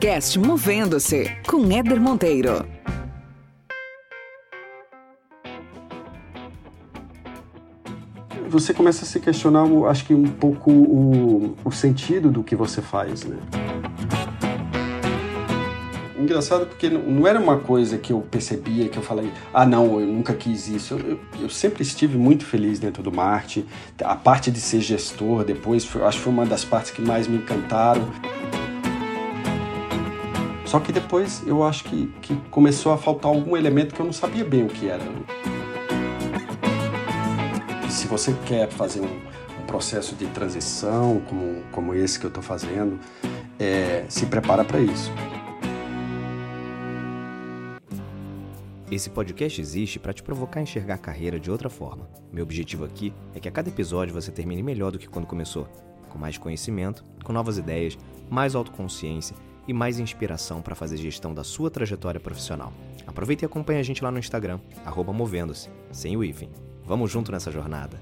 podcast Movendo-se com Éder Monteiro. Você começa a se questionar, acho que um pouco o, o sentido do que você faz, né? engraçado porque não era uma coisa que eu percebia, que eu falei, ah não, eu nunca quis isso. Eu, eu, sempre estive muito feliz dentro do marketing. A parte de ser gestor depois, foi, acho que foi uma das partes que mais me encantaram. Só que depois eu acho que, que começou a faltar algum elemento que eu não sabia bem o que era. Se você quer fazer um, um processo de transição como, como esse que eu estou fazendo, é, se prepara para isso. Esse podcast existe para te provocar a enxergar a carreira de outra forma. Meu objetivo aqui é que a cada episódio você termine melhor do que quando começou, com mais conhecimento, com novas ideias, mais autoconsciência e mais inspiração para fazer gestão da sua trajetória profissional. Aproveite e acompanhe a gente lá no Instagram, movendo-se, sem o hífen. Vamos junto nessa jornada.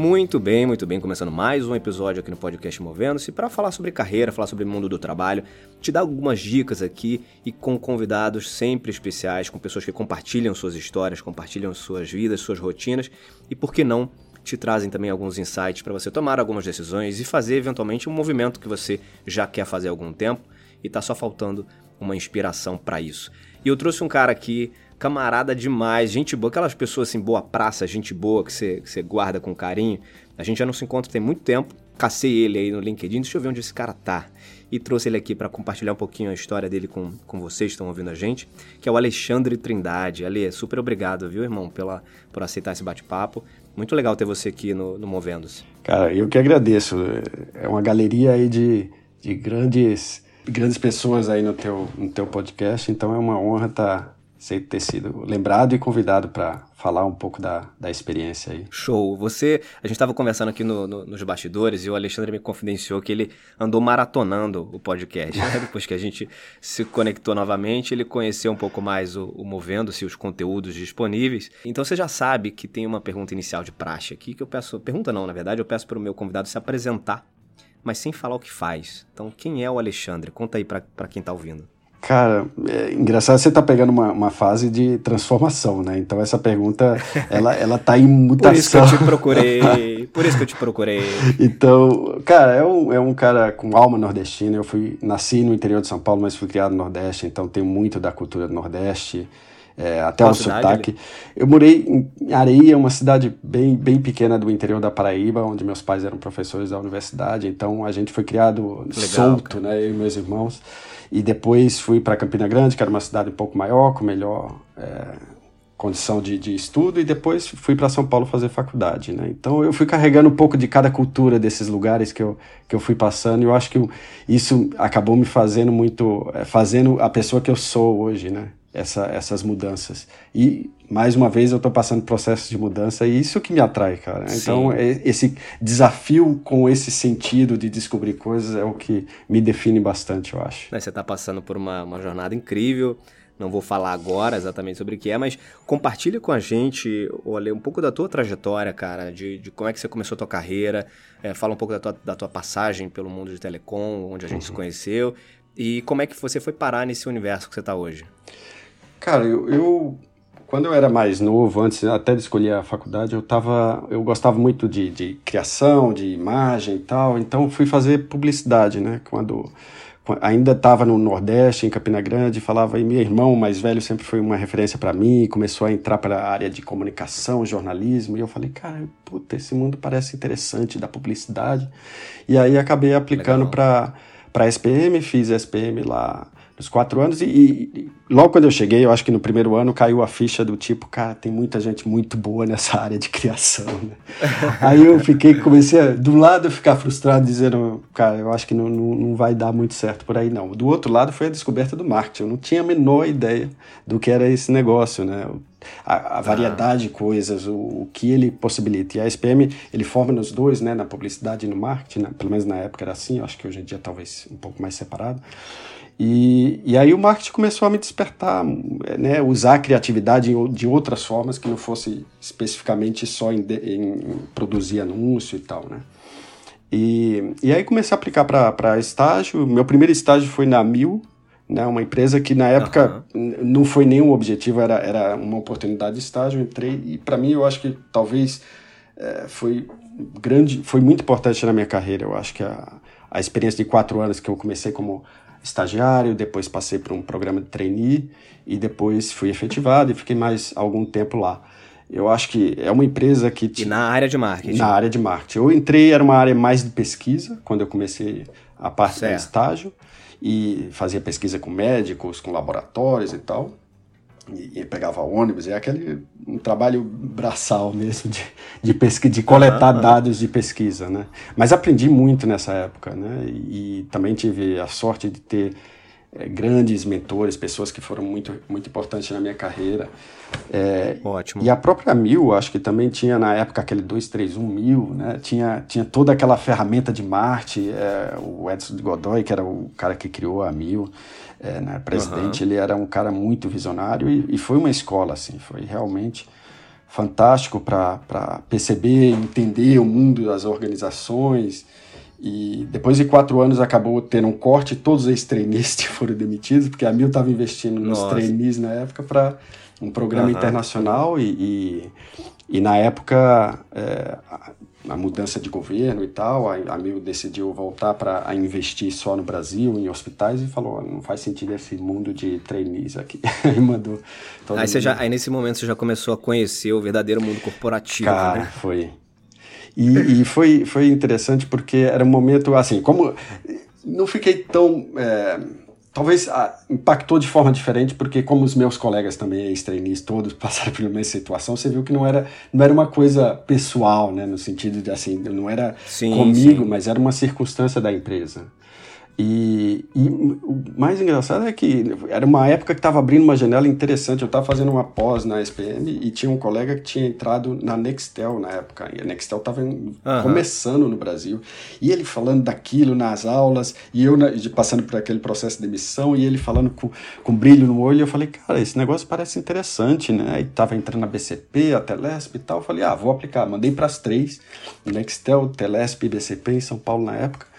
Muito bem, muito bem. Começando mais um episódio aqui no podcast Movendo-se para falar sobre carreira, falar sobre mundo do trabalho, te dar algumas dicas aqui e com convidados sempre especiais, com pessoas que compartilham suas histórias, compartilham suas vidas, suas rotinas e, por que não, te trazem também alguns insights para você tomar algumas decisões e fazer eventualmente um movimento que você já quer fazer há algum tempo e está só faltando uma inspiração para isso. E eu trouxe um cara aqui camarada demais, gente boa, aquelas pessoas assim, boa praça, gente boa que você, que você guarda com carinho. A gente já não se encontra tem muito tempo. Cacei ele aí no LinkedIn, deixa eu ver onde esse cara tá. E trouxe ele aqui para compartilhar um pouquinho a história dele com, com vocês que estão ouvindo a gente, que é o Alexandre Trindade. Ale, super obrigado, viu, irmão, pela, por aceitar esse bate-papo. Muito legal ter você aqui no, no Movendo-se. Cara, eu que agradeço. É uma galeria aí de, de grandes, grandes pessoas aí no teu, no teu podcast, então é uma honra estar tá sei ter sido lembrado e convidado para falar um pouco da, da experiência aí. Show. Você, a gente estava conversando aqui no, no, nos bastidores e o Alexandre me confidenciou que ele andou maratonando o podcast. Né? Depois que a gente se conectou novamente, ele conheceu um pouco mais o, o Movendo-se, os conteúdos disponíveis. Então você já sabe que tem uma pergunta inicial de praxe aqui que eu peço, pergunta não, na verdade, eu peço para o meu convidado se apresentar, mas sem falar o que faz. Então quem é o Alexandre? Conta aí para quem está ouvindo. Cara, é engraçado você tá pegando uma, uma fase de transformação, né? Então essa pergunta, ela, ela tá em mutação. Por isso que eu te procurei, por isso que eu te procurei. então, cara, é um, é um cara com alma nordestina. Eu fui, nasci no interior de São Paulo, mas fui criado no Nordeste, então tenho muito da cultura do Nordeste. É, até Qual o sotaque. Eu morei em Areia, uma cidade bem, bem pequena do interior da Paraíba, onde meus pais eram professores da universidade, então a gente foi criado Legal, solto, cara. né, eu e meus irmãos. E depois fui para Campina Grande, que era uma cidade um pouco maior, com melhor é, condição de, de estudo, e depois fui para São Paulo fazer faculdade. Né? Então eu fui carregando um pouco de cada cultura desses lugares que eu, que eu fui passando, e eu acho que isso acabou me fazendo muito, é, fazendo a pessoa que eu sou hoje, né? Essa, essas mudanças. E mais uma vez eu estou passando processos de mudança e isso que me atrai, cara. Sim. Então, é, esse desafio com esse sentido de descobrir coisas é o que me define bastante, eu acho. Você está passando por uma, uma jornada incrível. Não vou falar agora exatamente sobre o que é, mas compartilha com a gente, olha, um pouco da tua trajetória, cara, de, de como é que você começou a tua carreira, é, fala um pouco da tua, da tua passagem pelo mundo de telecom, onde a gente uhum. se conheceu, e como é que você foi parar nesse universo que você está hoje. Cara, eu, eu quando eu era mais novo, antes até de escolher a faculdade, eu tava, eu gostava muito de, de criação, de imagem e tal, então fui fazer publicidade, né? Quando, quando ainda estava no Nordeste, em Campina Grande, falava e meu irmão mais velho sempre foi uma referência para mim, começou a entrar para a área de comunicação, jornalismo, e eu falei, cara, puta, esse mundo parece interessante da publicidade. E aí acabei aplicando para para SPM, fiz SPM lá os quatro anos, e, e, logo quando eu cheguei, eu acho que no primeiro ano caiu a ficha do tipo, cara, tem muita gente muito boa nessa área de criação, né? Aí eu fiquei, comecei a, do lado, ficar frustrado, dizendo, cara, eu acho que não, não, não vai dar muito certo por aí, não. Do outro lado foi a descoberta do marketing, eu não tinha a menor ideia do que era esse negócio, né? A, a variedade ah. de coisas, o, o, que ele possibilita. E a SPM, ele forma nos dois, né, na publicidade e no marketing, né? pelo menos na época era assim, eu acho que hoje em dia talvez um pouco mais separado. E, e aí o marketing começou a me despertar, né, usar a criatividade de outras formas que não fosse especificamente só em, em produzir anúncio e tal, né. E, e aí comecei a aplicar para estágio. Meu primeiro estágio foi na Mil, né, uma empresa que na época uhum. não foi nenhum objetivo, era, era uma oportunidade de estágio. Entrei e para mim eu acho que talvez é, foi grande, foi muito importante na minha carreira. Eu acho que a, a experiência de quatro anos que eu comecei como estagiário, depois passei por um programa de trainee e depois fui efetivado e fiquei mais algum tempo lá. Eu acho que é uma empresa que... E na área de marketing? Na área de marketing. Eu entrei, era uma área mais de pesquisa, quando eu comecei a parte certo. do estágio, e fazia pesquisa com médicos, com laboratórios e tal e, e, pegava ônibus, é aquele um trabalho braçal mesmo de, de, pesquisa, de coletar uhum. dados de pesquisa, né? Mas aprendi muito nessa época, né? E, e também tive a sorte de ter é, grandes mentores, pessoas que foram muito, muito importantes na minha carreira. É, Ótimo. E a própria Mil, acho que também tinha na época aquele 231 Mil, né? Tinha, tinha toda aquela ferramenta de Marte, é, o Edson Godoy, que era o cara que criou a Mil é, né, presidente, uhum. ele era um cara muito visionário e, e, foi uma escola, assim, foi realmente fantástico para perceber, entender o mundo das organizações. E depois de quatro anos acabou tendo um corte, todos os trainees foram demitidos, porque a Mil estava investindo nos Nossa. trainees na época para um programa uhum. internacional e, e, e, na época é, a mudança de governo e tal, a, a Mil decidiu voltar para investir só no Brasil, em hospitais, e falou: não faz sentido esse mundo de trainees aqui. aí mandou. Aí, você já, aí nesse momento você já começou a conhecer o verdadeiro mundo corporativo. Cara, né? foi. E, e, foi, foi interessante porque era um momento assim, como não fiquei tão. É, talvez ah, impactou de forma diferente, porque como os meus colegas também, ex-trainees, todos passaram pela mesma situação, você viu que não era, não era uma coisa pessoal, né, no sentido de assim, não era sim, comigo, sim. mas era uma circunstância da empresa. E, e, o mais engraçado é que era uma época que estava abrindo uma janela interessante. Eu estava fazendo uma pós na SPM e tinha um colega que tinha entrado na Nextel na época. E a Nextel estava uhum. começando no Brasil. E ele falando daquilo nas aulas, e eu na, passando por aquele processo de emissão, e ele falando com, com brilho no olho. Eu falei, cara, esse negócio parece interessante, né? E estava entrando na BCP, a Telesp e tal. Eu falei, ah, vou aplicar. Mandei para as três: Nextel, Telesp e BCP em São Paulo na época.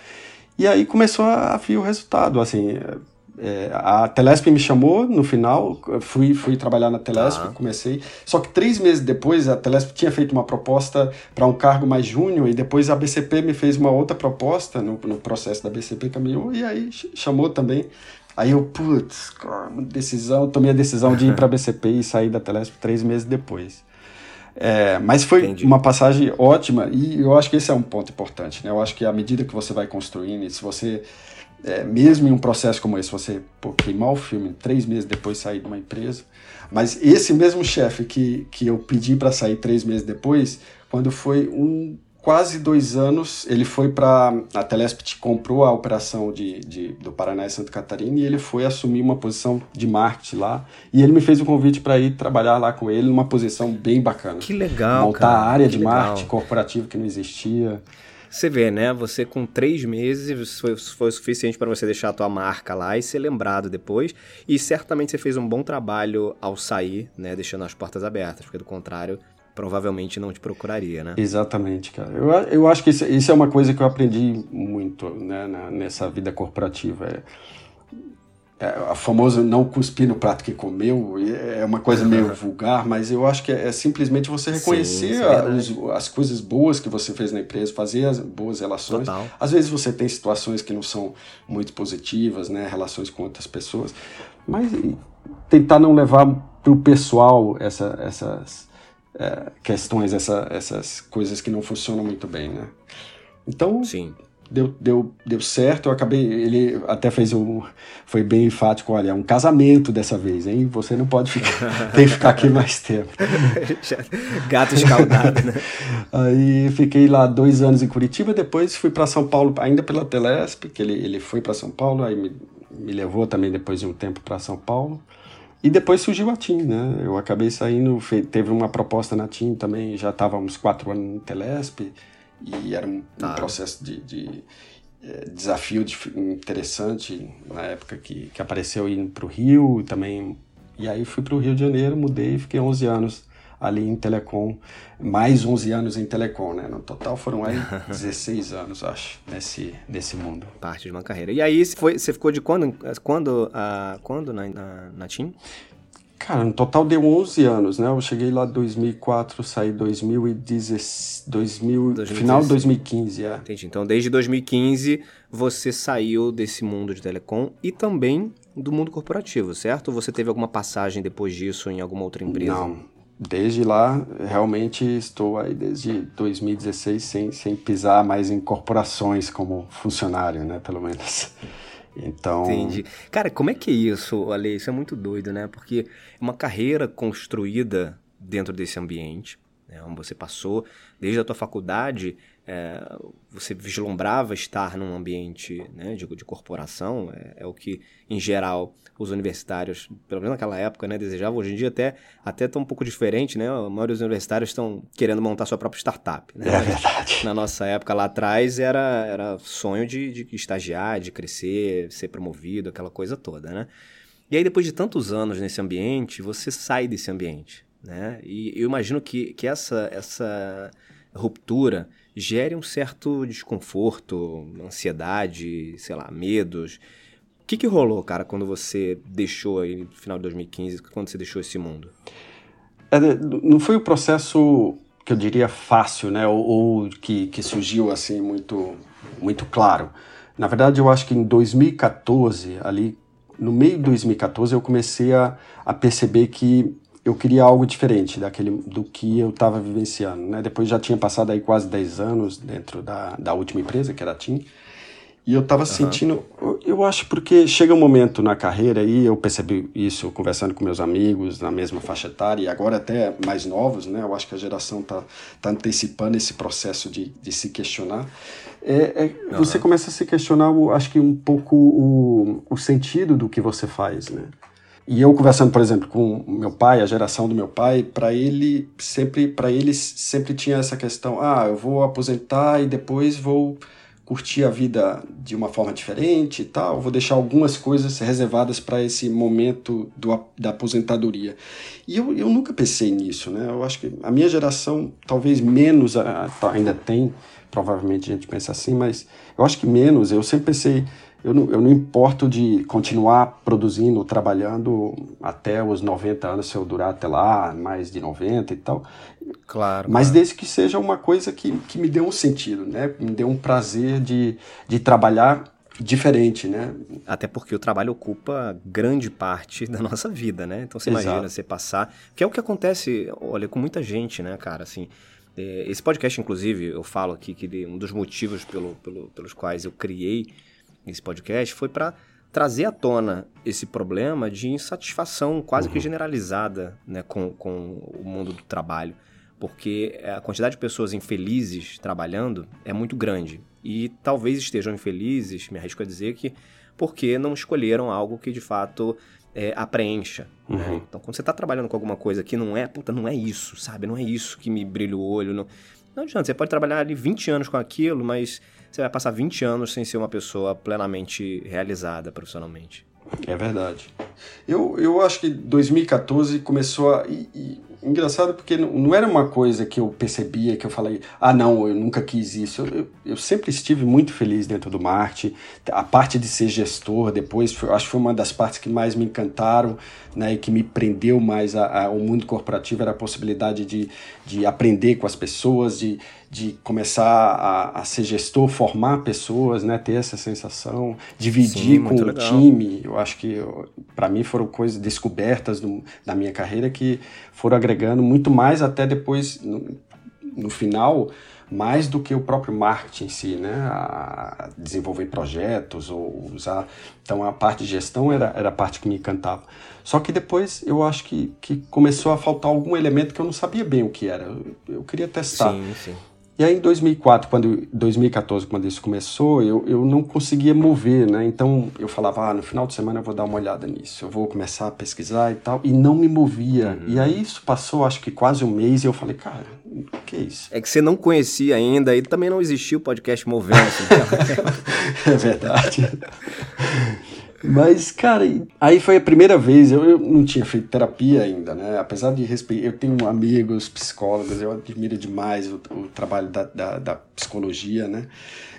E aí começou a vir o resultado, assim, é, a Telesp me chamou no final, fui, fui trabalhar na Telesp, uhum. comecei. Só que três meses depois, a Telesp tinha feito uma proposta para um cargo mais júnior e depois a BCP me fez uma outra proposta no, no processo da BCP caminhou e aí chamou também. Aí eu, putz, decisão, tomei a decisão de ir para a BCP e sair da Telesp três meses depois. É, mas foi Entendi. uma passagem ótima e eu acho que esse é um ponto importante. Né? Eu acho que à medida que você vai construindo, se você, é, mesmo em um processo como esse, você pô, queimar o filme três meses depois sair de uma empresa, mas esse mesmo chefe que, que eu pedi para sair três meses depois, quando foi um quase dois anos, ele foi para. A Telesp comprou a operação de, de, do Paraná e Santa Catarina e ele foi assumir uma posição de marketing lá. E ele me fez o um convite para ir trabalhar lá com ele numa posição bem bacana. Que legal. Montar cara, a área de legal. marketing corporativo que não existia. Você vê, né? Você com três meses foi, foi suficiente para você deixar a tua marca lá e ser lembrado depois. E certamente você fez um bom trabalho ao sair, né? Deixando as portas abertas, porque do contrário provavelmente não te procuraria, né? Exatamente, cara. Eu, eu acho que isso, isso é uma coisa que eu aprendi muito né, na, nessa vida corporativa. É, é, a famosa não cuspir no prato que comeu é uma coisa meio vulgar, mas eu acho que é, é simplesmente você reconhecer Sim, a, os, as coisas boas que você fez na empresa, fazer as boas relações. Total. Às vezes você tem situações que não são muito positivas, né, relações com outras pessoas, mas tentar não levar para o pessoal essa, essas é, questões, essa, essas coisas que não funcionam muito bem, né? Então, Sim. Deu, deu, deu certo, eu acabei, ele até fez um, foi bem enfático, olha, é um casamento dessa vez, hein? Você não pode ficar, tem que ficar aqui mais tempo. Gato escaldado, né? Aí fiquei lá dois anos em Curitiba, depois fui para São Paulo, ainda pela Telesp, que ele, ele foi para São Paulo, aí me, me levou também depois de um tempo para São Paulo. E depois surgiu a TIM, né? Eu acabei saindo, teve uma proposta na TIM também, já estava uns quatro anos no Telesp, e era um, tá. um processo de, de, é, desafio interessante na época que, que apareceu indo para o Rio também. E aí fui para o Rio de Janeiro, mudei e fiquei 11 anos ali em Telecom, mais 11 anos em Telecom, né? No total foram aí 16 anos, acho, nesse, nesse mundo. Parte de uma carreira. E aí foi, você ficou de quando, quando, uh, quando na, na, na TIM? Cara, no total deu 11 anos, né? Eu cheguei lá em 2004, saí em 2010, 2000, final de 2015, é. Entendi. Então, desde 2015, você saiu desse mundo de telecom e também do mundo corporativo, certo? Ou você teve alguma passagem depois disso em alguma outra empresa? Não. Desde lá, realmente estou aí desde 2016 sem, sem pisar mais em corporações como funcionário, né? Pelo menos. Então. Entendi. Cara, como é que é isso, Ale? Isso é muito doido, né? Porque é uma carreira construída dentro desse ambiente, né? onde você passou desde a tua faculdade é, você vislumbrava estar num ambiente né, de, de, corporação, é, é, o que, em geral, os universitários, pelo menos naquela época, né, desejavam. Hoje em dia até até está um pouco diferente, né? A maioria dos universitários estão querendo montar sua própria startup. Né? É verdade. Na nossa época, lá atrás, era, era sonho de, de estagiar, de crescer, ser promovido, aquela coisa toda, né? E aí, depois de tantos anos nesse ambiente, você sai desse ambiente, né? E eu imagino que, que essa, essa ruptura gere um certo desconforto, ansiedade, sei lá, medos. O que, que rolou, cara, quando você deixou aí no final de 2015, quando você deixou esse mundo? É, não foi o processo que eu diria fácil, né, ou, ou que, que surgiu assim muito, muito claro. Na verdade, eu acho que em 2014, ali no meio de 2014, eu comecei a, a perceber que eu queria algo diferente daquele do que eu estava vivenciando, né? Depois já tinha passado aí quase 10 anos dentro da, da última empresa, que era a TIM, e eu estava uhum. sentindo, eu, eu, acho porque chega um momento na carreira e eu percebi isso conversando com meus amigos na mesma faixa etária e agora até mais novos, né? Eu acho que a geração tá, tá antecipando esse processo de, de se questionar. É, é uhum. Você começa a se questionar, acho que um pouco o, o sentido do que você faz, né? E eu conversando, por exemplo, com meu pai, a geração do meu pai, para ele sempre, para eles sempre tinha essa questão: ah, eu vou aposentar e depois vou curtir a vida de uma forma diferente e tal, vou deixar algumas coisas reservadas para esse momento do, da aposentadoria. E eu, eu nunca pensei nisso, né? Eu acho que a minha geração talvez menos ainda tem, provavelmente a gente pensa assim, mas eu acho que menos. Eu sempre pensei eu não, eu não importo de continuar produzindo, trabalhando até os 90 anos, se eu durar até lá, mais de 90 e tal. Claro. Mas claro. desde que seja uma coisa que, que me dê um sentido, né? Me dê um prazer de, de trabalhar diferente, né? Até porque o trabalho ocupa grande parte da nossa vida, né? Então você Exato. imagina você passar, que é o que acontece, olha, com muita gente, né, cara, assim, é, esse podcast, inclusive, eu falo aqui que um dos motivos pelo, pelo, pelos quais eu criei esse podcast foi para trazer à tona esse problema de insatisfação quase uhum. que generalizada né, com, com o mundo do trabalho. Porque a quantidade de pessoas infelizes trabalhando é muito grande. E talvez estejam infelizes, me arrisco a dizer que, porque não escolheram algo que de fato é, a preencha. Né? Uhum. Né? Então, quando você está trabalhando com alguma coisa que não é, puta, não é isso, sabe? Não é isso que me brilha o olho. Não, não adianta, você pode trabalhar ali 20 anos com aquilo, mas você vai passar 20 anos sem ser uma pessoa plenamente realizada profissionalmente. É verdade. Eu, eu acho que 2014 começou a. E, engraçado porque não, não, era uma coisa que eu percebia, que eu falei, ah, não, eu nunca quis isso. Eu, eu, eu sempre estive muito feliz dentro do marketing. A parte de ser gestor, depois, foi, acho que foi uma das partes que mais me encantaram né, e que me prendeu mais ao mundo corporativo era a possibilidade de, de aprender com as pessoas, de, de começar a, a ser gestor, formar pessoas, né, ter essa sensação, dividir Sim, com o legal. time. Eu acho que para mim foram coisas descobertas do, da minha carreira que foram agregando muito mais até depois no, no final mais do que o próprio marketing em si, né? A desenvolver projetos ou usar. Então a parte de gestão era, era a parte que me encantava. Só que depois eu acho que, que começou a faltar algum elemento que eu não sabia bem o que era. Eu, eu queria testar. Sim, sim. E aí em 2004, quando 2014, quando isso começou, eu, eu não conseguia mover, né? Então eu falava, ah, no final de semana eu vou dar uma olhada nisso, eu vou começar a pesquisar e tal, e não me movia. Uhum. E aí isso passou, acho que quase um mês, e eu falei, cara, o que é isso? É que você não conhecia ainda e também não existia o podcast Movendo. é verdade. Mas, cara, aí foi a primeira vez, eu, eu, não tinha feito terapia ainda, né? Apesar de respeitar, eu tenho amigos psicólogos, eu admiro demais o, o trabalho da, da, da, psicologia, né?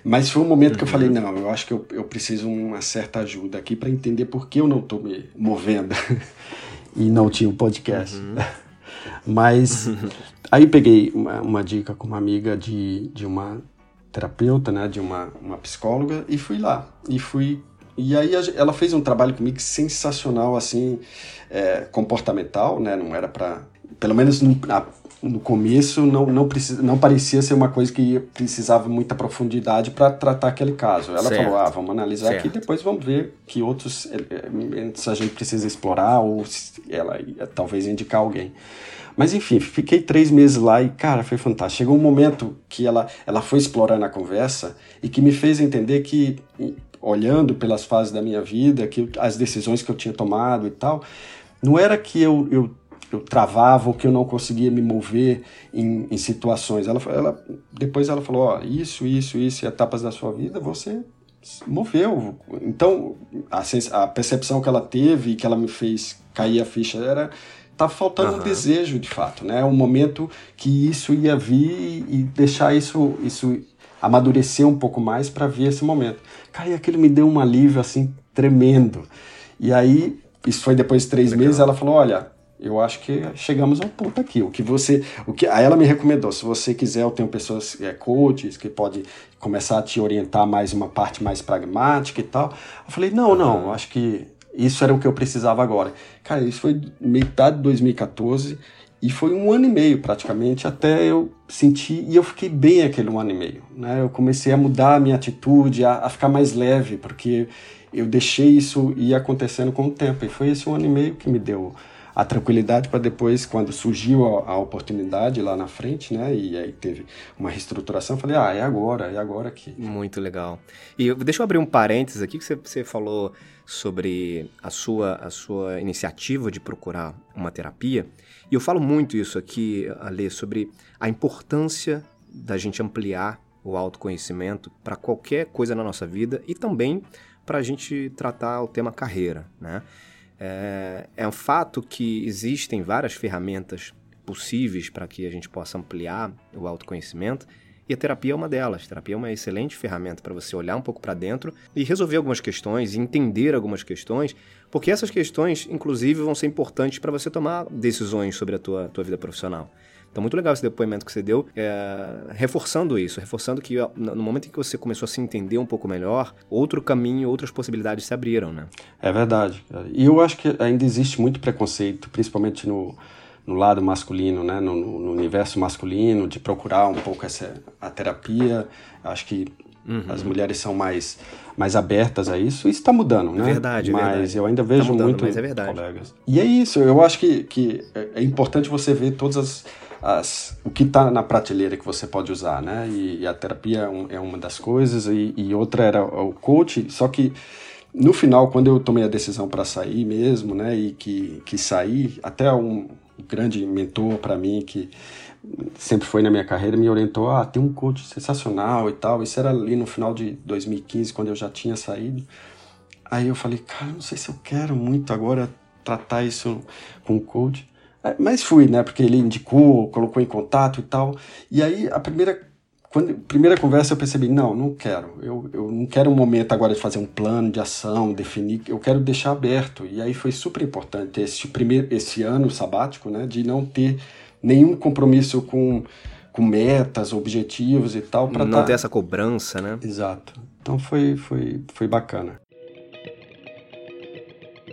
Mas foi um momento uhum. que eu falei, não, eu acho que eu, eu preciso uma certa ajuda aqui para entender por que eu não tô me movendo. e não tinha o um podcast. Uhum. Mas aí peguei uma, uma, dica com uma amiga de, de uma terapeuta, né? De uma, uma psicóloga e fui lá. E fui e aí ela fez um trabalho comigo sensacional, assim, é, comportamental, né? Não era para, pelo menos no, no começo, não, não, precisa, não parecia ser uma coisa que precisava muita profundidade para tratar aquele caso. Ela certo. falou, ah, vamos analisar certo. aqui, depois vamos ver que outros se a gente precisa explorar ou ela talvez indicar alguém. Mas enfim, fiquei três meses lá e, cara, foi fantástico. Chegou um momento que ela, ela foi explorando a conversa e que me fez entender que olhando pelas fases da minha vida, que as decisões que eu tinha tomado e tal, não era que eu, eu, eu travava ou que eu não conseguia me mover em, em situações. Ela, ela, depois ela falou, ó, isso, isso, isso, etapas da sua vida, você moveu. Então, a, a percepção que ela teve e que ela me fez cair a ficha era tá faltando uhum. um desejo de fato, né? Um momento que isso ia vir e deixar isso isso amadurecer um pouco mais para ver esse momento. Cara, e aquilo me deu um alívio assim tremendo. E aí, isso foi depois de três Legal. meses, ela falou: olha, eu acho que chegamos ao ponto aqui. O que você. O que, aí ela me recomendou: se você quiser, eu tenho pessoas, é, coaches, que pode começar a te orientar mais uma parte mais pragmática e tal. Eu falei: não, não, eu acho que isso era o que eu precisava agora. Cara, isso foi metade de 2014. E foi um ano e meio praticamente até eu sentir, e eu fiquei bem aquele um ano e meio. Né? Eu comecei a mudar a minha atitude, a, a ficar mais leve, porque eu deixei isso ir acontecendo com o tempo. E foi esse um ano e meio que me deu a tranquilidade para depois, quando surgiu a, a, oportunidade lá na frente, né? E aí teve uma reestruturação, falei, ah, é agora, é agora que. Muito legal. E deixa eu abrir um parênteses aqui, que você, você falou sobre a sua, a sua iniciativa de procurar uma terapia. E eu falo muito isso aqui, Ale, sobre a importância da gente ampliar o autoconhecimento para qualquer coisa na nossa vida e também para a gente tratar o tema carreira, né? É, é um fato que existem várias ferramentas possíveis para que a gente possa ampliar o autoconhecimento e a terapia é uma delas. A terapia é uma excelente ferramenta para você olhar um pouco para dentro e resolver algumas questões, entender algumas questões, porque essas questões, inclusive, vão ser importantes para você tomar decisões sobre a tua, tua vida profissional. Então, muito legal esse depoimento que você deu, é, reforçando isso, reforçando que no momento em que você começou a se entender um pouco melhor, outro caminho, outras possibilidades se abriram, né? É verdade. E eu acho que ainda existe muito preconceito, principalmente no, no lado masculino, né, no, no, universo masculino, de procurar um pouco essa a terapia. Acho que uhum. as mulheres são mais mais abertas a isso. Isso está mudando, né? É verdade, mas verdade. eu ainda vejo tá mudando, muito mas é verdade. colegas. E é isso. Eu acho que, que é importante você ver todas as, as o que está na prateleira que você pode usar, né? E, e a terapia é, um, é, uma das coisas e, e outra era o coach. Só que no final, quando eu tomei a decisão para sair mesmo, né, e que, que saí, até um, grande mentor para mim que sempre foi na minha carreira me orientou ah tem um coach sensacional e tal. Isso era ali no final de 2015 quando eu já tinha saído. Aí eu falei cara não sei se eu quero muito agora tratar isso com o coach. É, mas fui né porque ele indicou colocou em contato e tal. E aí a primeira quando primeira conversa eu percebi não não quero. Eu, eu não quero um momento agora de fazer um plano de ação definir eu quero deixar aberto. E aí foi super importante esse primeiro esse ano sabático né de não ter nenhum compromisso com com metas objetivos e tal para não dar... ter essa cobrança né? Exato. Então foi foi foi bacana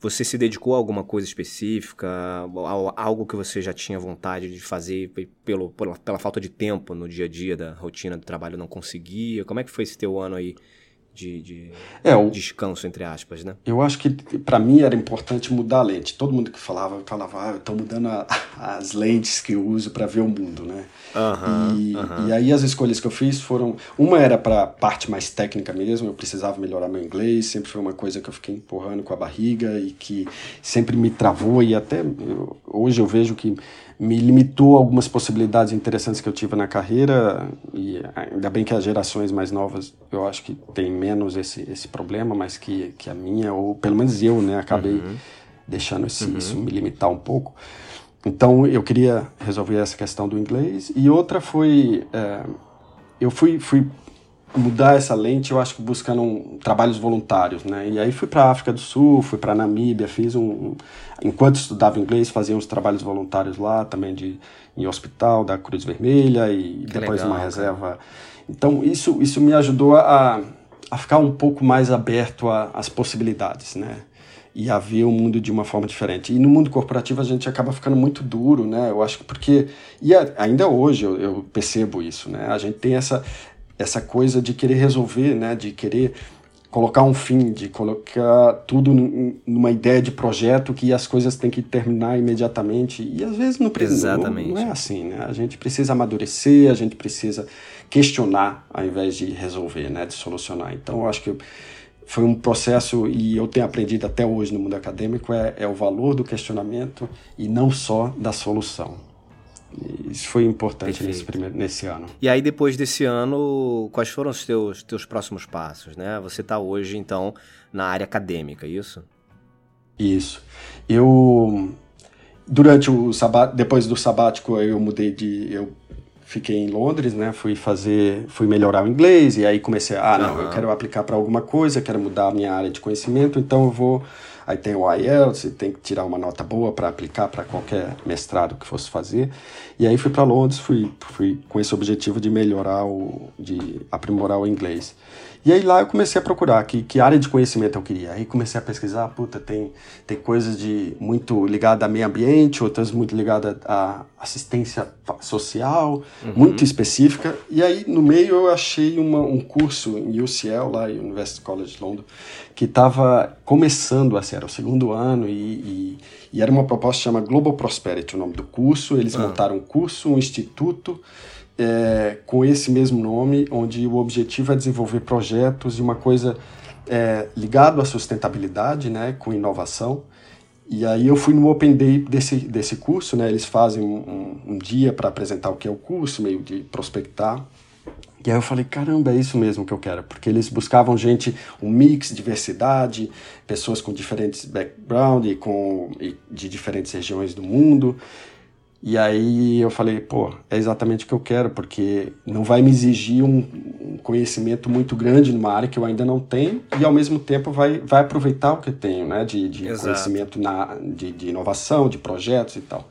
Você se dedicou a alguma coisa específica, a algo que você já tinha vontade de fazer pelo, pela, pela falta de tempo no dia a dia da rotina do trabalho não conseguia? Como é que foi esse teu ano aí de, de é, o, descanso, entre aspas, né? Eu acho que para mim era importante mudar a lente. Todo mundo que falava, falava, ah, eu tô mudando a, as lentes que eu uso para ver o mundo, né? Uhum, e, uhum. e aí as escolhas que eu fiz foram, uma era para parte mais técnica mesmo, eu precisava melhorar meu inglês, sempre foi uma coisa que eu fiquei empurrando com a barriga e que sempre me travou e até eu, hoje eu vejo que me limitou algumas possibilidades interessantes que eu tive na carreira e ainda bem que as gerações mais novas eu acho que tem menos esse, esse problema, mas que, que a minha, ou pelo menos eu, né, acabei uhum. deixando esse, uhum. isso me limitar um pouco. Então eu queria resolver essa questão do inglês e outra foi é, eu fui, fui mudar essa lente, eu acho que buscando um, trabalhos voluntários, né? E aí fui para a África do Sul, fui para Namíbia, fiz um, um, enquanto estudava inglês, fazia uns trabalhos voluntários lá, também de em hospital da Cruz Vermelha e que depois legal, uma reserva. Cara. Então isso isso me ajudou a, a ficar um pouco mais aberto às possibilidades, né? E a ver o mundo de uma forma diferente. E no mundo corporativo a gente acaba ficando muito duro, né? Eu acho que porque e ainda hoje eu, eu percebo isso, né? A gente tem essa essa coisa de querer resolver, né, de querer colocar um fim, de colocar tudo numa ideia de projeto que as coisas têm que terminar imediatamente e às vezes não precisa, não, não, é assim, né? A gente precisa amadurecer, a gente precisa questionar ao invés de resolver, né, de solucionar. Então eu acho que foi um processo e eu tenho aprendido até hoje no mundo acadêmico é, é o valor do questionamento e não só da solução. Isso foi importante nesse, primeiro, nesse ano. E aí, depois desse ano, quais foram os teus, teus próximos passos? Né? Você está hoje, então, na área acadêmica, é isso? Isso. Eu, durante o sabático, depois do sabático, eu mudei de... Eu fiquei em Londres, né? Fui fazer, fui melhorar o inglês e aí comecei, ah, não, uhum. eu quero aplicar para alguma coisa, quero mudar a minha área de conhecimento, então eu vou Aí tem o IELTS, tem que tirar uma nota boa para aplicar para qualquer mestrado que fosse fazer. E aí fui para Londres, fui, fui com esse objetivo de melhorar, o, de aprimorar o inglês. E aí lá eu comecei a procurar que, que área de conhecimento eu queria. Aí comecei a pesquisar, puta, tem, tem coisas de muito ligada a meio ambiente, outras muito ligadas a assistência social, uhum. muito específica. E aí no meio eu achei uma, um curso em UCL, lá, University College London, que estava começando a ser, era o segundo ano, e, e, e, era uma proposta que chama Global Prosperity, o nome do curso. Eles ah. montaram um curso, um instituto é, com esse mesmo nome, onde o objetivo é desenvolver projetos e uma coisa é, ligado à sustentabilidade, né, com inovação. E aí eu fui no Open Day desse, desse curso, né, eles fazem um, um, dia para apresentar o que é o curso, meio de prospectar. E aí eu falei, caramba, é isso mesmo que eu quero, porque eles buscavam gente, um mix, diversidade, pessoas com diferentes background e, com, e de diferentes regiões do mundo. E aí eu falei, pô, é exatamente o que eu quero, porque não vai me exigir um, conhecimento muito grande numa área que eu ainda não tenho, e ao mesmo tempo vai, vai aproveitar o que eu tenho, né, de, de conhecimento na, de, de inovação, de projetos e tal.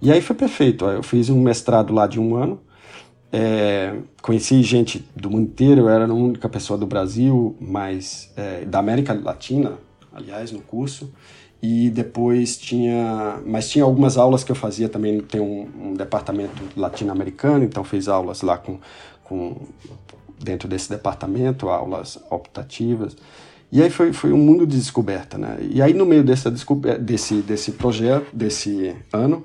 E aí foi perfeito, eu fiz um mestrado lá de um ano, é, conheci gente do mundo inteiro, eu era a única pessoa do Brasil, mas é, da América Latina, aliás, no curso, e depois tinha, mas tinha algumas aulas que eu fazia também, tem um, um departamento latino-americano, então fiz aulas lá com, com dentro desse departamento, aulas optativas. E aí foi, foi um mundo de descoberta, né? E aí no meio dessa desse, desse projeto, desse ano,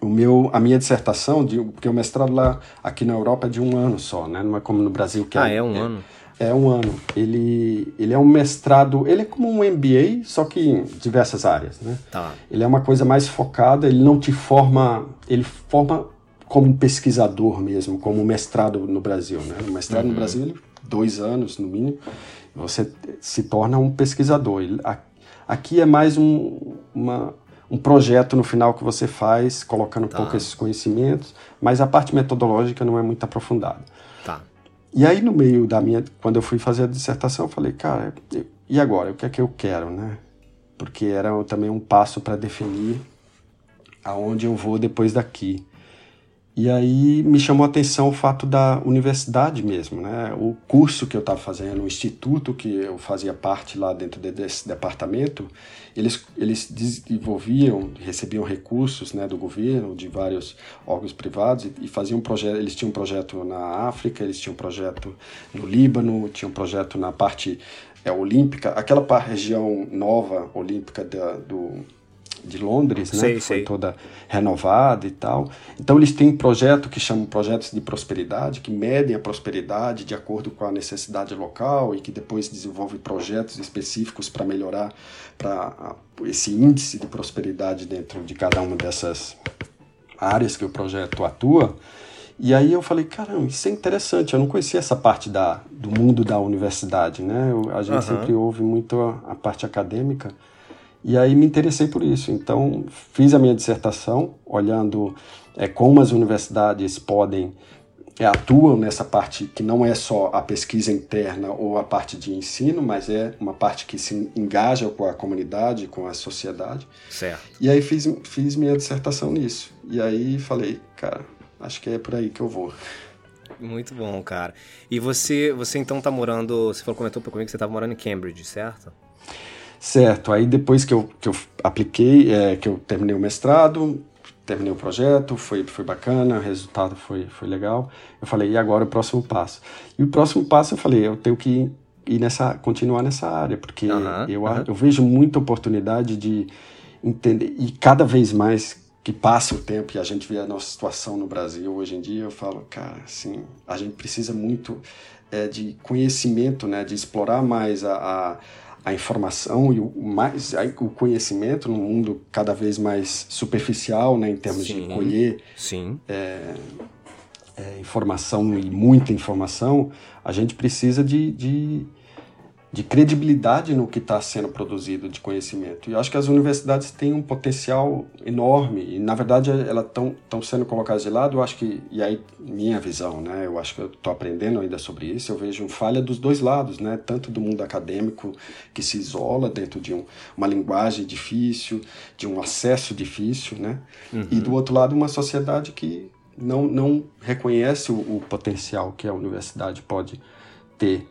o meu, a minha dissertação, de, porque o mestrado lá aqui na Europa é de um ano só, né? Não é como no Brasil que ah, é, é um é, ano. É um ano. Ele, ele é um mestrado, ele é como um MBA, só que em diversas áreas, né? Tá. Ele é uma coisa mais focada, ele não te forma, ele forma como pesquisador mesmo, como mestrado no Brasil, né? O mestrado uhum. no Brasil, ele, dois anos no mínimo, você se torna um pesquisador. Ele, aqui é mais um, uma, um projeto no final que você faz, colocando um tá. pouco esses conhecimentos, mas a parte metodológica não é muito aprofundada. E aí, no meio da minha. Quando eu fui fazer a dissertação, eu falei, cara, e agora? O que é que eu quero, né? Porque era também um passo para definir aonde eu vou depois daqui. E aí me chamou a atenção o fato da universidade mesmo, né? O curso que eu estava fazendo, o instituto que eu fazia parte lá dentro desse departamento, eles, eles desenvolviam, recebiam recursos né, do governo, de vários órgãos privados e, e faziam um projeto. Eles tinham um projeto na África, eles tinham um projeto no Líbano, tinham um projeto na parte é, olímpica, aquela região nova olímpica da, do de Londres, né? Sei, que sei. foi toda renovada e tal. Então eles têm um projeto que chamam projetos de prosperidade, que medem a prosperidade de acordo com a necessidade local e que depois desenvolvem projetos específicos para melhorar para esse índice de prosperidade dentro de cada uma dessas áreas que o projeto atua. E aí eu falei, caramba, isso é interessante, eu não conhecia essa parte da, do mundo da universidade, né? Eu, a gente Aham. sempre ouve muito a, a parte acadêmica, e aí me interessei por isso. Então, fiz a minha dissertação olhando é, como as universidades podem é, atuam nessa parte que não é só a pesquisa interna ou a parte de ensino, mas é uma parte que se engaja com a comunidade, com a sociedade. Certo. E aí fiz, fiz minha dissertação nisso. E aí falei, cara, acho que é por aí que eu vou. Muito bom, cara. E você, você então tá morando, você falou, comentou comigo que você tava morando em Cambridge, certo? Certo, aí depois que eu, que eu apliquei, é, que eu terminei o mestrado, terminei o projeto, foi, foi bacana, o resultado foi, foi legal. Eu falei, e agora o próximo passo? E o próximo passo eu falei, eu tenho que ir nessa, continuar nessa área, porque Aham, eu, aham. eu vejo muita oportunidade de entender, e cada vez mais que passa o tempo e a gente vê a nossa situação no Brasil hoje em dia, eu falo, cara, assim, a gente precisa muito é, de conhecimento, né, de explorar mais a, a, a informação e o, mais, o conhecimento num mundo cada vez mais superficial, né, em termos Sim. de colher Sim. é, informação e muita informação, a gente precisa de, de, de credibilidade no que está sendo produzido de conhecimento. E eu acho que as universidades têm um potencial enorme e, na verdade, elas estão sendo colocadas de lado. Eu acho que, e aí, minha visão, né? Eu acho que eu estou aprendendo ainda sobre isso. Eu vejo falha dos dois lados, né? Tanto do mundo acadêmico que se isola dentro de um, uma linguagem difícil, de um acesso difícil, né? E do outro lado, uma sociedade que não, não reconhece o, o potencial que a universidade pode ter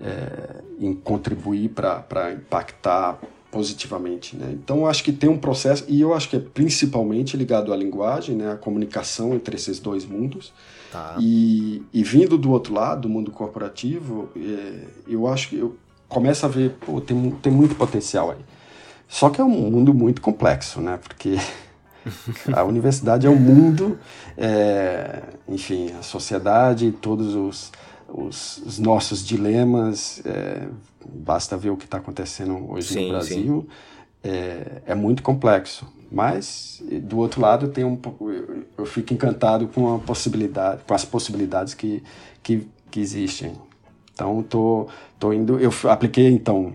é, em contribuir para impactar positivamente, né? Então, acho que tem um processo, e eu acho que é principalmente ligado à linguagem, né? A comunicação entre esses dois mundos. Tá. E, e vindo do outro lado, do mundo corporativo, é, eu acho que eu começo a ver, pô, tem, tem muito potencial aí. Só que é um mundo muito complexo, né? Porque a universidade é um mundo, é, enfim, a sociedade, todos os, os, os nossos dilemas, é, basta ver o que está acontecendo hoje Sim, no Brasil, é, é muito complexo. Mas, do outro lado, tem um, eu, eu fico encantado com a possibilidade, com as possibilidades que, que, que existem. Então, tô, tô indo, eu apliquei, então,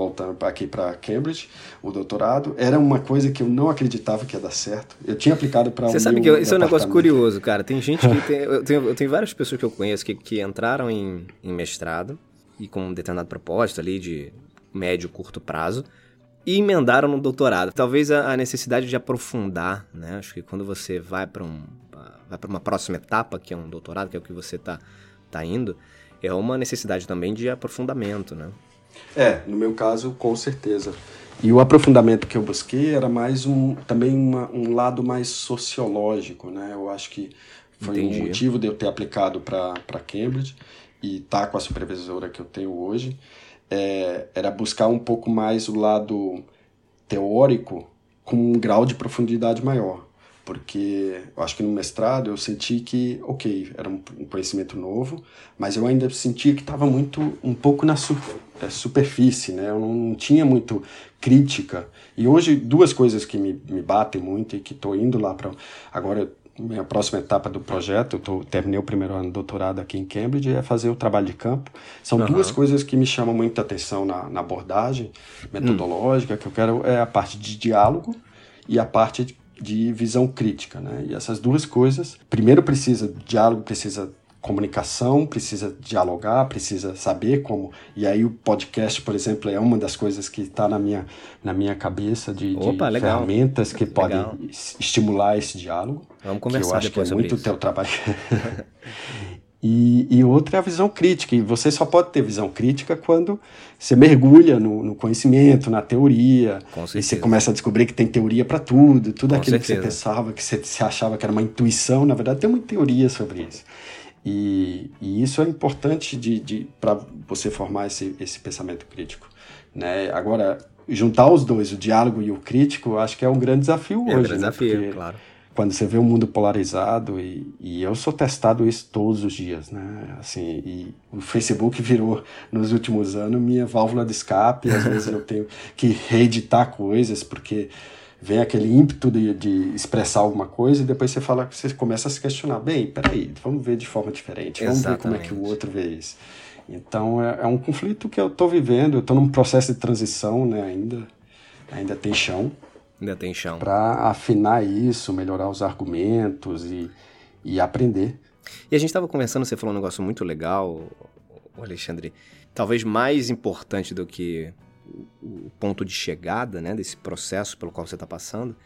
voltando aqui para Cambridge, o doutorado, era uma coisa que eu não acreditava que ia dar certo. Eu tinha aplicado para Você sabe que eu- isso é um negócio curioso, cara. Tem gente que tem. Eu tenho, eu tenho várias pessoas que eu conheço que, que entraram em, em mestrado e com um determinado propósito ali de médio, curto prazo e emendaram no doutorado. Talvez a, a necessidade de aprofundar, né? Acho que quando você vai para um, vai para uma próxima etapa, que é um doutorado, que é o que você tá, tá indo, é uma necessidade também de aprofundamento, né? É, no meu caso, com certeza. E o aprofundamento que eu busquei era mais um também uma, um lado mais sociológico, né? Eu acho que foi Entendi. um motivo de eu ter aplicado para Cambridge e estar com a supervisora que eu tenho hoje. É, era buscar um pouco mais o lado teórico com um grau de profundidade maior. Porque eu acho que no mestrado eu senti que, ok, era um um conhecimento novo, mas eu ainda sentia que estava muito, um pouco na su eh, superfície, né? Eu não, não tinha muito crítica. E hoje, duas coisas que me, me batem muito e que estou indo lá para. Agora, minha próxima etapa do projeto, eu tô, terminei o primeiro ano de doutorado aqui em Cambridge, é fazer o trabalho de campo. São Aham. duas coisas que me chamam muita atenção na, na abordagem metodológica, que eu quero é a parte de diálogo e a parte de, de visão crítica, né? E essas duas coisas, primeiro precisa diálogo, precisa comunicação, precisa dialogar, precisa saber como. E aí o podcast, por exemplo, é uma das coisas que está na minha, na minha cabeça de, Opa, de ferramentas que legal. podem estimular esse diálogo. Vamos conversar que eu acho depois que é muito o teu trabalho. E, e, outra é a visão crítica. E você só pode ter visão crítica quando você mergulha no, no conhecimento, na teoria. e você começa a descobrir que tem teoria para tudo. Tudo Com aquilo certeza. que você pensava, que você, você, achava que era uma intuição, na verdade tem uma teoria sobre isso. E, e isso é importante de, de, para você formar esse, esse pensamento crítico. Né? Agora, juntar os dois, o diálogo e o crítico, acho que é um grande desafio é hoje. um grande né? desafio, Porque claro quando você vê um mundo polarizado e, e, eu sou testado isso todos os dias, né? Assim, e o Facebook virou nos últimos anos minha válvula de escape. Às vezes eu tenho que reeditar coisas porque vem aquele ímpeto de, de, expressar alguma coisa e depois você fala, você começa a se questionar, bem, peraí, vamos ver de forma diferente, vamos Exatamente. ver como é que o outro vê isso. Então é, é um conflito que eu estou vivendo, eu estou num processo de transição, né? Ainda, ainda tem chão. Ainda tem chão. Para afinar isso, melhorar os argumentos e, e aprender. E a gente estava conversando, você falou um negócio muito legal, Alexandre. Talvez mais importante do que o ponto de chegada, né, desse processo pelo qual você está passando,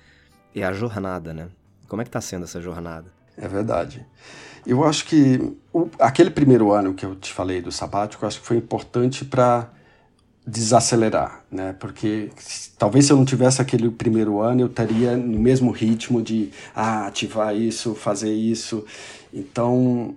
é a jornada, né? Como é que está sendo essa jornada? É verdade. Eu acho que o, aquele primeiro ano que eu te falei do sabático, acho que foi importante para desacelerar, né? Porque talvez se eu não tivesse aquele primeiro ano, eu estaria no mesmo ritmo de ah, ativar isso, fazer isso. Então,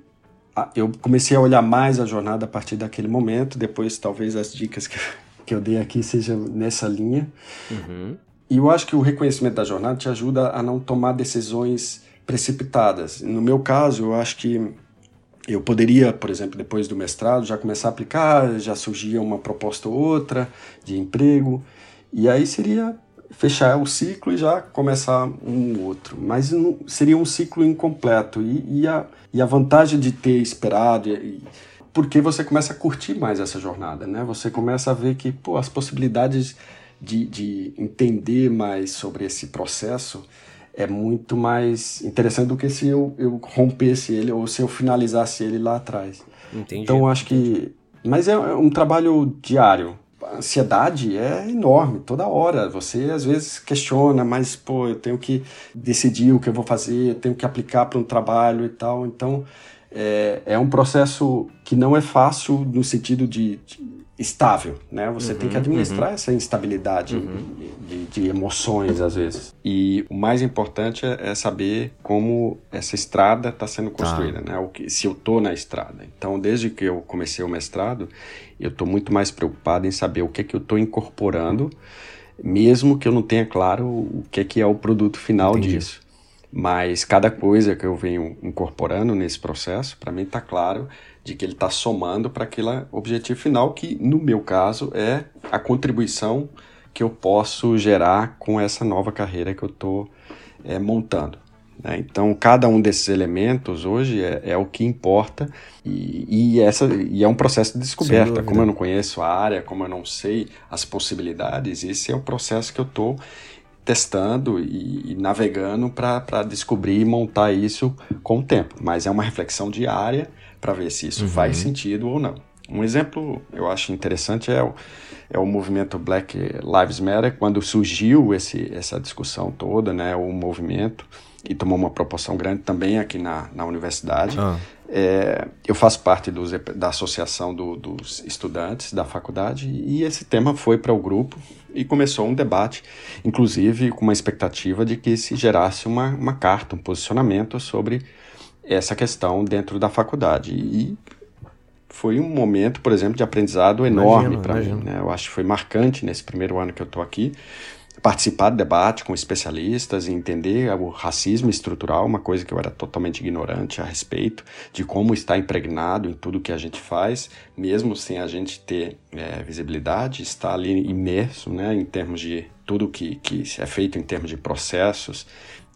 eu comecei a olhar mais a jornada a partir daquele momento. Depois, talvez as dicas que, que eu dei aqui sejam nessa linha. Uhum. E eu acho que o reconhecimento da jornada te ajuda a não tomar decisões precipitadas. No meu caso, eu acho que eu poderia, por exemplo, depois do mestrado, já começar a aplicar, já surgia uma proposta ou outra de emprego, e aí seria fechar o ciclo e já começar um outro. Mas não, seria um ciclo incompleto. E, e, a, e a vantagem de ter esperado, e, porque você começa a curtir mais essa jornada, né? Você começa a ver que pô, as possibilidades de, de entender mais sobre esse processo é muito mais interessante do que se eu, eu rompesse ele ou se eu finalizasse ele lá atrás. Entendi. Então acho que. Mas é um trabalho diário. A ansiedade é enorme, toda hora. Você às vezes questiona, mas pô, eu tenho que decidir o que eu vou fazer, eu tenho que aplicar para um trabalho e tal. Então é, é um processo que não é fácil no sentido de, de estável, né? Você uhum, tem que administrar uhum. essa instabilidade uhum. de, de, emoções às vezes. E o mais importante é, é saber como essa estrada está sendo construída, né? O que, se eu estou na estrada. Então, desde que eu comecei o mestrado, eu estou muito mais preocupado em saber o que é que eu estou incorporando, mesmo que eu não tenha claro o que é que é o produto final Entendi. disso. Mas cada coisa que eu venho incorporando nesse processo, para mim está claro de que ele está somando para aquele objetivo final, que no meu caso é a contribuição que eu posso gerar com essa nova carreira que eu estou é, montando. Né? Então, cada um desses elementos hoje é, é o que importa e, e, essa, e é um processo de descoberta. Como eu não conheço a área, como eu não sei as possibilidades, esse é o processo que eu estou testando e, e navegando para descobrir e montar isso com o tempo. Mas é uma reflexão diária para ver se isso uhum. faz sentido ou não. Um exemplo eu acho interessante é o, é o movimento Black Lives Matter, quando surgiu esse, essa discussão toda, né, o movimento, e tomou uma proporção grande também aqui na, na universidade. Ah. É, eu faço parte dos, da associação do, dos estudantes da faculdade e esse tema foi para o grupo e começou um debate, inclusive com uma expectativa de que se gerasse uma, uma carta, um posicionamento sobre essa questão dentro da faculdade. E foi um momento, por exemplo, de aprendizado enorme para mim. Né? Eu acho que foi marcante nesse primeiro ano que eu estou aqui participar do debate com especialistas e entender o racismo estrutural, uma coisa que eu era totalmente ignorante a respeito de como está impregnado em tudo que a gente faz, mesmo sem a gente ter é, visibilidade, está ali imerso, né, em termos de tudo que, que é feito em termos de processos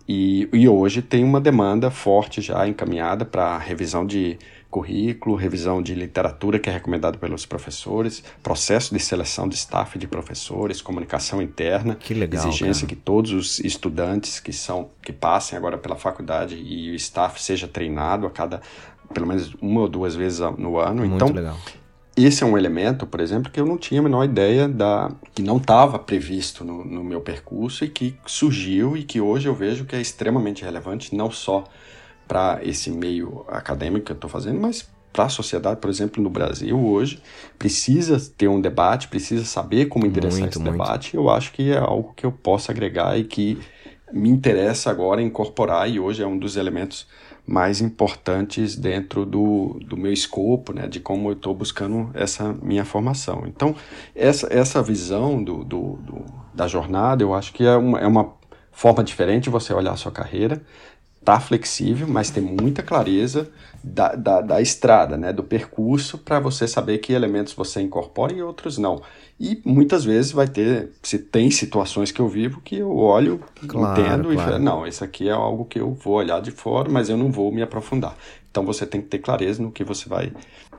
e, e hoje tem uma demanda forte já encaminhada para revisão de currículo, revisão de literatura que é recomendado pelos professores, processo de seleção de staff de professores, comunicação interna, que legal, exigência cara. que todos os estudantes que são que passem agora pela faculdade e o staff seja treinado a cada pelo menos uma ou duas vezes no ano. Muito então, legal. Esse é um elemento, por exemplo, que eu não tinha a menor ideia da. que não estava previsto no, no meu percurso e que surgiu e que hoje eu vejo que é extremamente relevante, não só para esse meio acadêmico que eu estou fazendo, mas para a sociedade, por exemplo, no Brasil hoje, precisa ter um debate, precisa saber como endereçar Muito, esse muito. debate. Eu acho que é algo que eu posso agregar e que me interessa agora incorporar e hoje é um dos elementos mais importantes dentro do, do meu escopo, né, de como eu estou buscando essa minha formação. Então, essa, essa visão do, do, do, da jornada, eu acho que é uma, é uma forma diferente de você olhar a sua carreira, tá flexível, mas tem muita clareza da, da, da estrada, né, do percurso, para você saber que elementos você incorpora e outros não. E muitas vezes vai ter, se tem situações que eu vivo que eu olho, Claro, entendo e claro. falo, não, isso aqui é algo que eu vou olhar de fora, mas eu não vou me aprofundar. Então você tem que ter clareza no que você vai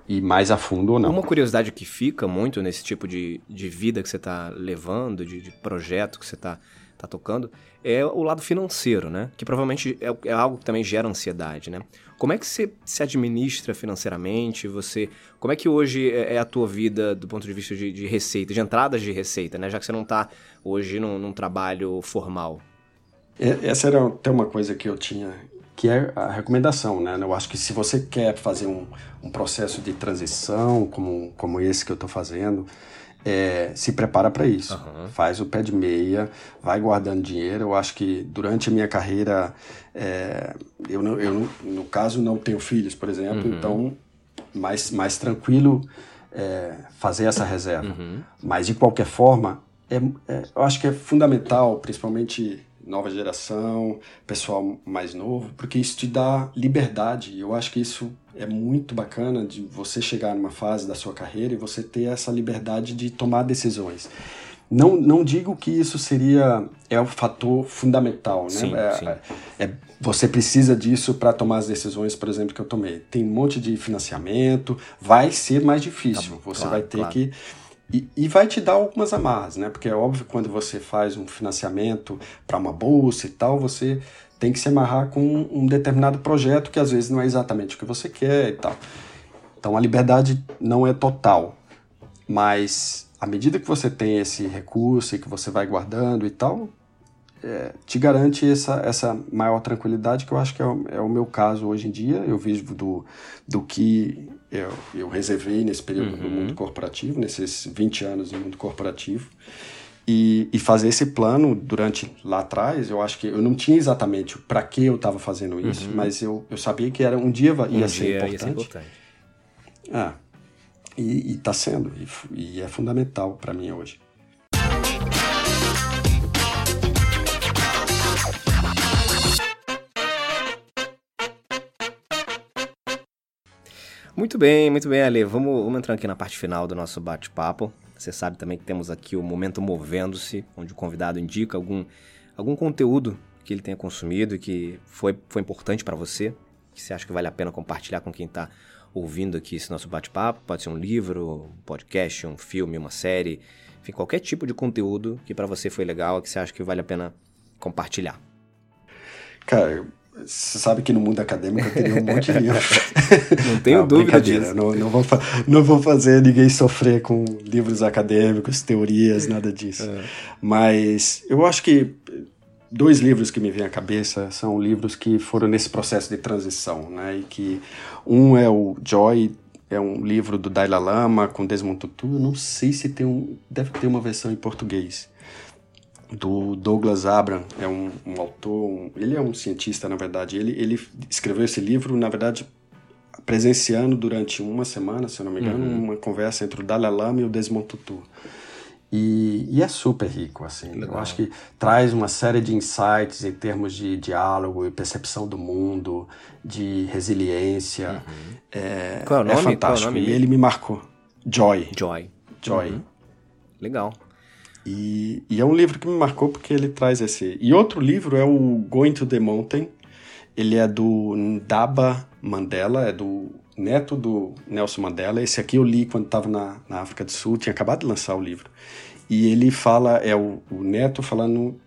ir mais a fundo ou não. Uma curiosidade que fica muito nesse tipo de, de vida que você está levando, de, de projeto que você está tá tocando, é o lado financeiro, né? Que provavelmente é, é algo que também gera ansiedade, né? Como é que você se administra financeiramente? Você, como é que hoje é é a tua vida do ponto de vista de, de receita, de entradas de receita, né? Já que você não está hoje num, num trabalho formal. E- Essa era até uma coisa que eu tinha, que é a recomendação, né? Eu acho que se você quer fazer um, um processo de transição como, como esse que eu estou fazendo, é, se prepara para isso. Aham. Faz o pé de meia, vai guardando dinheiro. Eu acho que durante a minha carreira, é, eu, não, eu no caso não tenho filhos, por exemplo, Uhum. então mais, mais tranquilo é, fazer essa reserva. Uhum. Mas de qualquer forma, é, é- eu acho que é fundamental, principalmente nova geração, pessoal mais novo, porque isso te dá liberdade. Eu acho que isso é muito bacana de você chegar numa fase da sua carreira e você ter essa liberdade de tomar decisões. Não, não digo que isso seria é o fator fundamental, né? Sim, é, sim. é- você precisa disso para tomar as decisões, por exemplo, que eu tomei. Tem um monte de financiamento, vai ser mais difícil. Tá você claro, vai ter claro. que e, e vai te dar algumas amarras, né? Porque é óbvio que quando você faz um financiamento para uma bolsa e tal, você tem que se amarrar com um determinado projeto que às vezes não é exatamente o que você quer e tal. Então a liberdade não é total, mas à medida que você tem esse recurso e que você vai guardando e tal, é, te garante essa, essa maior tranquilidade que eu acho que é o, é o meu caso hoje em dia. Eu vivo do, do que eu, eu reservei nesse período no mundo corporativo, nesses 20 anos no mundo corporativo. E, e fazer esse plano durante lá atrás, eu acho que eu não tinha exatamente para que eu estava fazendo isso, mas eu, eu sabia que era um dia ia, Um ser, dia importante. ia ser importante. É. E, está sendo, e, e é fundamental para mim hoje. Muito bem, muito bem, Ale. Vamos, vamos entrar aqui na parte final do nosso bate-papo. Você sabe também que temos aqui o Momento Movendo-se, onde o convidado indica algum, algum conteúdo que ele tenha consumido e que foi, foi importante para você, que você acha que vale a pena compartilhar com quem está ouvindo aqui esse nosso bate-papo. Pode ser um livro, um podcast, um filme, uma série, enfim, qualquer tipo de conteúdo que para você foi legal que você acha que vale a pena compartilhar. Cara, você sabe que no mundo acadêmico eu teria um monte de livro. Não tenho dúvida brincadeira, disso. Não, não, vou, não vou fazer ninguém sofrer com livros acadêmicos, teorias, nada disso. É. Mas eu acho que dois livros que me vêm à cabeça são livros que foram nesse processo de transição, né? E que um é o Joy, é um livro do Dalai Lama com Desmond Tutu. Eu não sei se tem um, deve ter uma versão em português do Douglas Abram, é um, um autor, um- ele é um cientista, na verdade. Ele, ele escreveu esse livro, na verdade, presenciando durante uma semana, se eu não me engano, uma conversa entre o Dalai Lama e o Desmond Tutu. E, e é super rico, assim. Eu Legal. acho que traz uma série de insights em termos de diálogo e percepção do mundo, de resiliência. É, Qual é o nome? é fantástico. É nome ele me marcou. Joy. Joy. Joy. Uhum. Legal. E, e é um livro que me marcou porque ele traz esse. E outro livro é o Going to the Mountain. Ele é do Ndaba Mandela, é do neto do Nelson Mandela. Esse aqui eu li quando estava na, na África do Sul, tinha acabado de lançar o livro. E ele fala, é o, o neto falando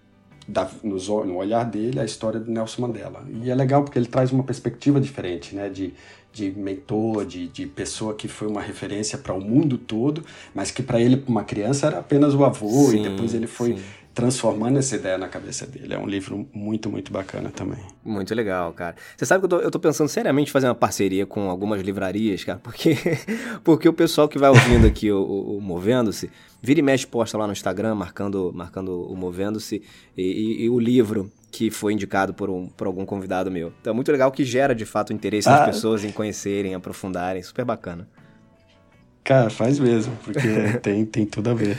da, no, no olhar dele, a história do Nelson Mandela. E é legal porque ele traz uma perspectiva diferente, né? De, de mentor, de, de pessoa que foi uma referência para o mundo todo, mas que para ele, uma criança, era apenas o avô, sim, e depois ele foi sim. Transformando essa ideia na cabeça dele. É um livro muito, muito bacana também. Muito legal, cara. Você sabe que eu tô, eu tô pensando seriamente em fazer uma parceria com algumas livrarias, cara, porque, porque o pessoal que vai ouvindo aqui o, o, o Movendo-se, vira e mexe posta lá no Instagram, marcando, marcando o Movendo-se, e, e, e o livro que foi indicado por, um, por algum convidado meu. Então é muito legal que gera de fato o interesse ah. das pessoas em conhecerem, aprofundarem. Super bacana. Cara, faz mesmo, porque tem, tem tudo a ver.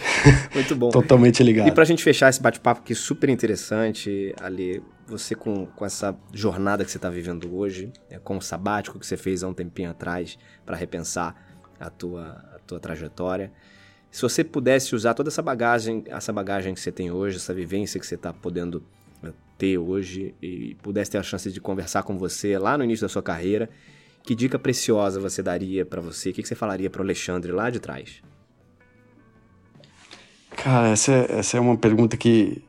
Muito bom. Totalmente ligado. E pra gente fechar esse bate-papo aqui super interessante, Ali, você com, com essa jornada que você está vivendo hoje, é, com o sabático que você fez há um tempinho atrás para repensar a tua, a tua trajetória. Se você pudesse usar toda essa bagagem, essa bagagem que você tem hoje, essa vivência que você está podendo ter hoje e pudesse ter a chance de conversar com você lá no início da sua carreira, que dica preciosa você daria para você? O que, você falaria para o Alexandre lá de trás? Cara, essa, é, essa é uma pergunta que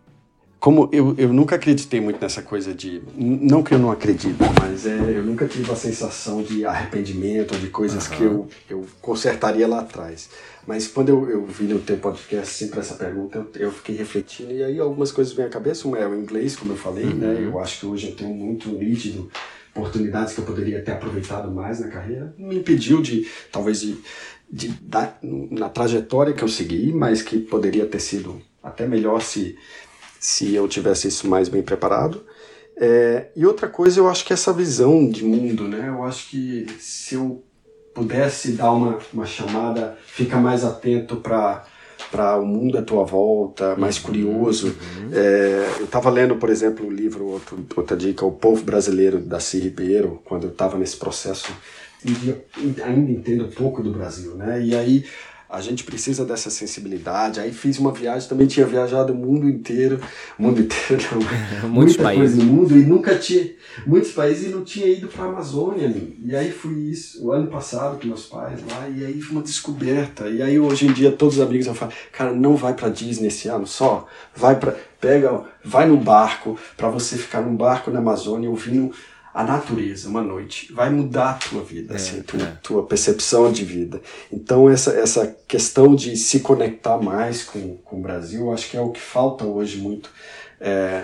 como eu, eu nunca acreditei muito nessa coisa de. Não que eu não acredito, mas é, eu nunca tive a sensação de arrependimento ou de coisas uhum. que eu, eu consertaria lá atrás. Mas quando eu, eu vi no teu podcast sempre essa pergunta, eu, eu fiquei refletindo e aí algumas coisas vêm à cabeça. Uma é o inglês, como eu falei, né? uhum. né? Eu acho que hoje eu tenho muito nítido oportunidades que eu poderia ter aproveitado mais na carreira. Me impediu de, talvez, de, de dar na trajetória que eu segui, mas que poderia ter sido até melhor se se eu tivesse isso mais bem preparado. É, e outra coisa, eu acho que essa visão de mundo, né? Eu acho que se eu pudesse dar uma, uma chamada, fica mais atento para para o mundo à tua volta, mais uhum, curioso. Uhum. É, eu estava lendo, por exemplo, o livro, outro, outra dica, O Povo Brasileiro, da Ci Ribeiro, quando eu estava nesse processo, e ainda entendo pouco do Brasil, né? E aí a gente precisa dessa sensibilidade. Aí fiz uma viagem, também tinha viajado o mundo inteiro, mundo inteiro não, muitos muita países. coisa no mundo e nunca tinha, muitos países e não tinha ido para a Amazônia. E aí fui isso, o ano passado com meus pais lá, e aí foi uma descoberta. E aí hoje em dia todos os amigos eu falo, cara, não vai para Disney esse ano só, vai para pega, vai no barco, para você ficar num barco na Amazônia ouvindo a natureza uma noite vai mudar a tua vida, é, assim, tua, é. tua percepção de vida. Então essa, essa questão de se conectar mais com, com o Brasil, acho que é o que falta hoje muito é,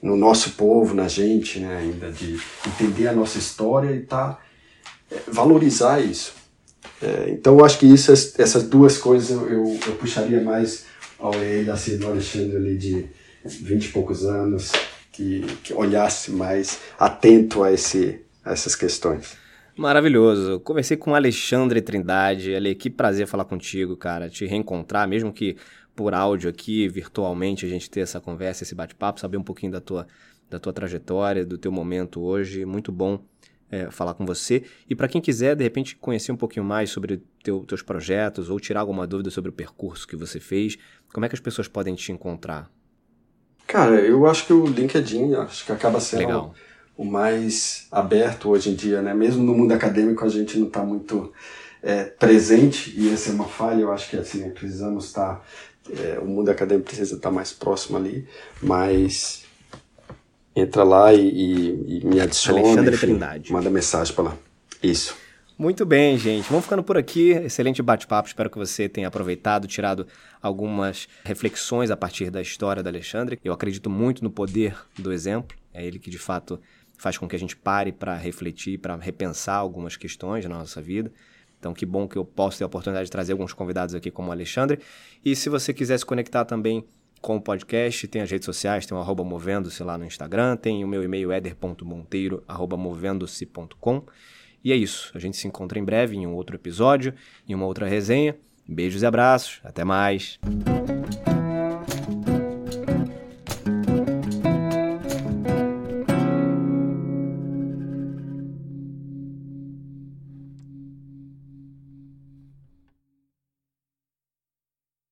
no nosso povo, na gente, né, ainda de entender a nossa história e tá é, valorizar isso. É, então acho que isso, essas duas coisas eu, eu, eu puxaria mais ao ele, assim, do Alexandre ali de vinte e poucos anos, que, que olhasse mais atento a, esse, a essas questões. Maravilhoso. Conversei com Alexandre Trindade. Ale, que prazer falar contigo, cara. Te reencontrar, mesmo que por áudio aqui, virtualmente, a gente ter essa conversa, esse bate-papo, saber um pouquinho da tua, da tua trajetória, do teu momento hoje. Muito bom é, falar com você. E para quem quiser, de repente, conhecer um pouquinho mais sobre teu, teus projetos ou tirar alguma dúvida sobre o percurso que você fez, como é que as pessoas podem te encontrar? Cara, eu acho que o LinkedIn acho que acaba sendo o mais aberto hoje em dia, né? Mesmo no mundo acadêmico a gente não está muito é, presente e essa é uma falha. Eu acho que assim precisamos estar, tá, é, o mundo acadêmico precisa estar tá mais próximo ali, mas entra lá e, e, e me adiciona, Alexandre enfim, Trindade. manda mensagem para lá. Isso. Muito bem, gente. Vamos ficando por aqui. Excelente bate-papo. Espero que você tenha aproveitado, tirado algumas reflexões a partir da história do Alexandre. Eu acredito muito no poder do exemplo. É ele que, de fato, faz com que a gente pare para refletir, para repensar algumas questões na nossa vida. Então, que bom que eu posso ter a oportunidade de trazer alguns convidados aqui como o Alexandre. E se você quiser se conectar também com o podcast, tem as redes sociais, tem o arroba movendo-se lá no Instagram, tem o meu e-mail eder.monteiro, arroba movendo-se.com. E é isso. A gente se encontra em breve em um outro episódio, em uma outra resenha. Beijos e abraços. Até mais.